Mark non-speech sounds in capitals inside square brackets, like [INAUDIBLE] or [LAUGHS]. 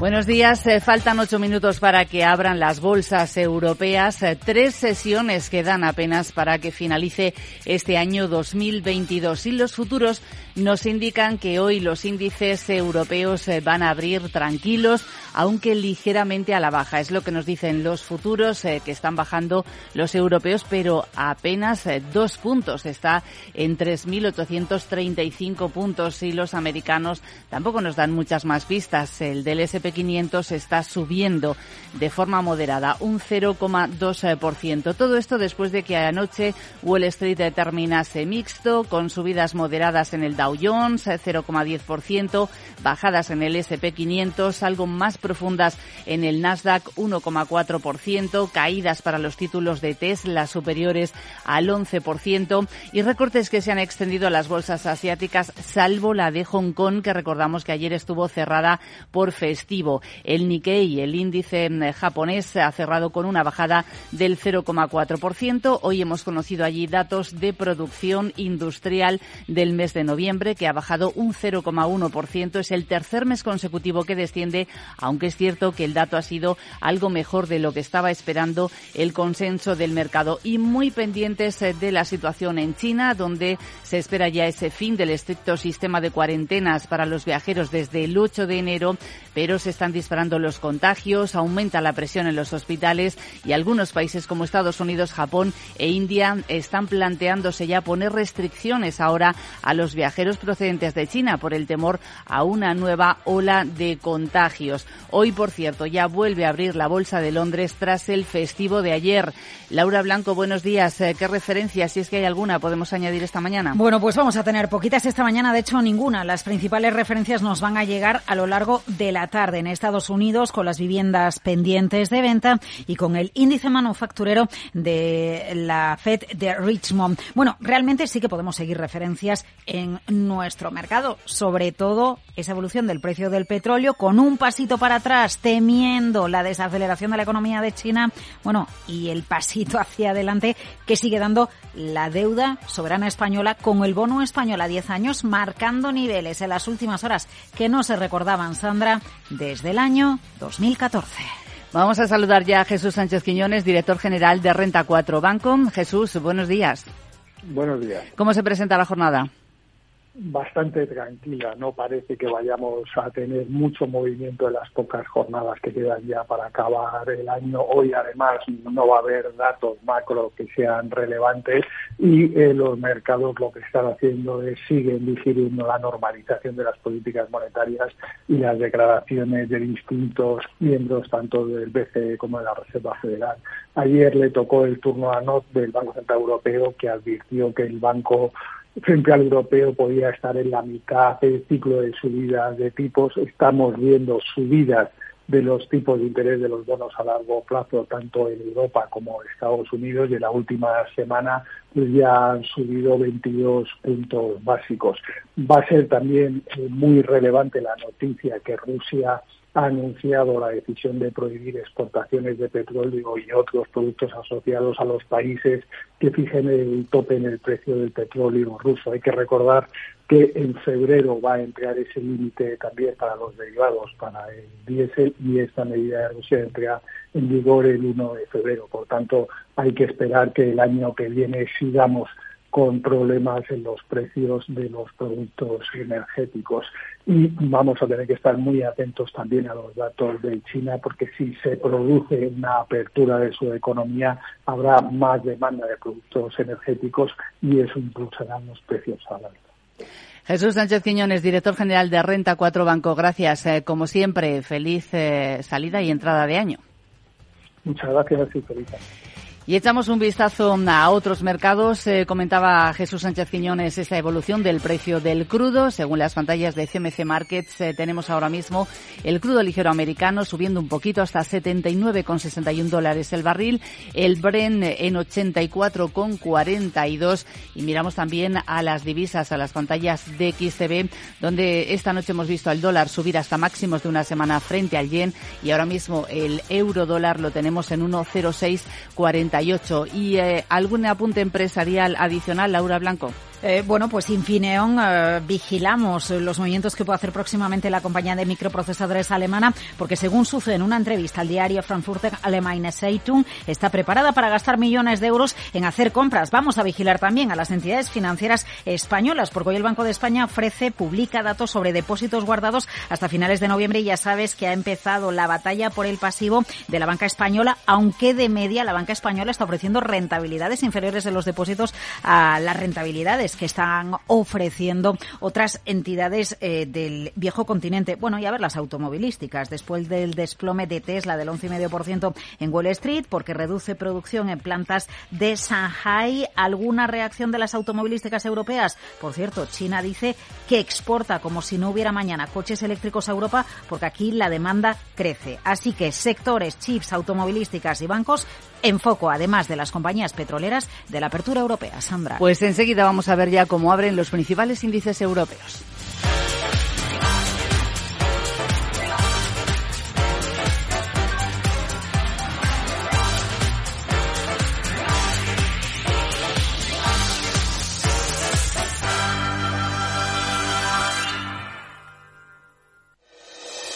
Buenos días. Eh, faltan ocho minutos para que abran las bolsas europeas. Eh, tres sesiones quedan apenas para que finalice este año 2022. Y los futuros nos indican que hoy los índices europeos eh, van a abrir tranquilos, aunque ligeramente a la baja. Es lo que nos dicen los futuros, que están bajando los europeos, pero apenas dos puntos. Está en 3.835 puntos y los americanos tampoco nos dan muchas más pistas. El del 500 está subiendo de forma moderada, un 0,2%. Todo esto después de que anoche Wall Street terminase mixto, con subidas moderadas en el Dow Jones, 0,10%, bajadas en el S&P 500, algo más profundas en el Nasdaq, 1,4%, caídas para los títulos de Tesla superiores al 11% y recortes que se han extendido a las bolsas asiáticas, salvo la de Hong Kong, que recordamos que ayer estuvo cerrada por festivo el Nikkei, el índice mm, japonés, ha cerrado con una bajada del 0,4%. Hoy hemos conocido allí datos de producción industrial del mes de noviembre, que ha bajado un 0,1%. Es el tercer mes consecutivo que desciende, aunque es cierto que el dato ha sido algo mejor de lo que estaba esperando el consenso del mercado. Y muy pendientes eh, de la situación en China, donde se espera ya ese fin del estricto sistema de cuarentenas para los viajeros desde el 8 de enero, pero se están disparando los contagios, aumenta la presión en los hospitales y algunos países como Estados Unidos, Japón e India están planteándose ya poner restricciones ahora a los viajeros procedentes de China por el temor a una nueva ola de contagios. Hoy, por cierto, ya vuelve a abrir la Bolsa de Londres tras el festivo de ayer. Laura Blanco, buenos días. Eh, ¿Qué referencias, si es que hay alguna, podemos añadir esta mañana? Bueno, pues vamos a tener poquitas esta mañana, de hecho ninguna. Las principales referencias nos van a llegar a lo largo de la tarde en Estados Unidos con las viviendas pendientes de venta y con el índice manufacturero de la Fed de Richmond. Bueno, realmente sí que podemos seguir referencias en nuestro mercado, sobre todo esa evolución del precio del petróleo con un pasito para atrás, temiendo la desaceleración de la economía de China, bueno, y el pasito [LAUGHS] hacia adelante que sigue dando la deuda soberana española con el bono español a 10 años marcando niveles en las últimas horas que no se recordaban, Sandra, desde el año 2014. Vamos a saludar ya a Jesús Sánchez Quiñones, director general de Renta 4 Banco. Jesús, buenos días. Buenos días. ¿Cómo se presenta la jornada? Bastante tranquila. No parece que vayamos a tener mucho movimiento en las pocas jornadas que quedan ya para acabar el año. Hoy, además, no va a haber datos macro que sean relevantes y eh, los mercados lo que están haciendo es siguen digiriendo la normalización de las políticas monetarias y las declaraciones de distintos miembros, tanto del BCE como de la Reserva Federal. Ayer le tocó el turno a NOT del Banco Central Europeo, que advirtió que el banco central europeo podía estar en la mitad del ciclo de subidas de tipos. Estamos viendo subidas de los tipos de interés de los bonos a largo plazo, tanto en Europa como en Estados Unidos, y en la última semana pues ya han subido 22 puntos básicos. Va a ser también eh, muy relevante la noticia que Rusia ha anunciado la decisión de prohibir exportaciones de petróleo y otros productos asociados a los países que fijen el tope en el precio del petróleo ruso. Hay que recordar que en febrero va a emplear ese límite también para los derivados, para el diésel, y esta medida de Rusia entra en vigor el 1 de febrero. Por tanto, hay que esperar que el año que viene sigamos con problemas en los precios de los productos energéticos. Y vamos a tener que estar muy atentos también a los datos de China, porque si se produce una apertura de su economía, habrá más demanda de productos energéticos y eso impulsará los precios al alza. Jesús Sánchez Quiñones, director general de Renta 4 Banco. Gracias. Eh, como siempre, feliz eh, salida y entrada de año. Muchas gracias y feliz año. Y echamos un vistazo a otros mercados. Eh, comentaba Jesús Sánchez Quiñones esta evolución del precio del crudo. Según las pantallas de CMC Markets, eh, tenemos ahora mismo el crudo ligero americano subiendo un poquito hasta 79,61 dólares el barril. El Bren en 84,42. Y miramos también a las divisas, a las pantallas de XTB, donde esta noche hemos visto al dólar subir hasta máximos de una semana frente al yen. Y ahora mismo el euro dólar lo tenemos en 1,0640 y eh, algún apunte empresarial adicional, Laura Blanco. Eh, bueno, pues Infineon eh, vigilamos los movimientos que puede hacer próximamente la compañía de microprocesadores alemana, porque según sucede en una entrevista al diario Frankfurter Allgemeine Zeitung, está preparada para gastar millones de euros en hacer compras. Vamos a vigilar también a las entidades financieras españolas, porque hoy el Banco de España ofrece, publica datos sobre depósitos guardados hasta finales de noviembre y ya sabes que ha empezado la batalla por el pasivo de la banca española, aunque de media la banca española está ofreciendo rentabilidades inferiores de los depósitos a las rentabilidades que están ofreciendo otras entidades eh, del viejo continente. Bueno, y a ver las automovilísticas. Después del desplome de Tesla del 11,5% en Wall Street, porque reduce producción en plantas de Shanghai, ¿alguna reacción de las automovilísticas europeas? Por cierto, China dice que exporta como si no hubiera mañana coches eléctricos a Europa, porque aquí la demanda crece. Así que sectores, chips, automovilísticas y bancos en foco, además de las compañías petroleras de la apertura europea. Sandra. Pues enseguida vamos a ver ya cómo abren los principales índices europeos.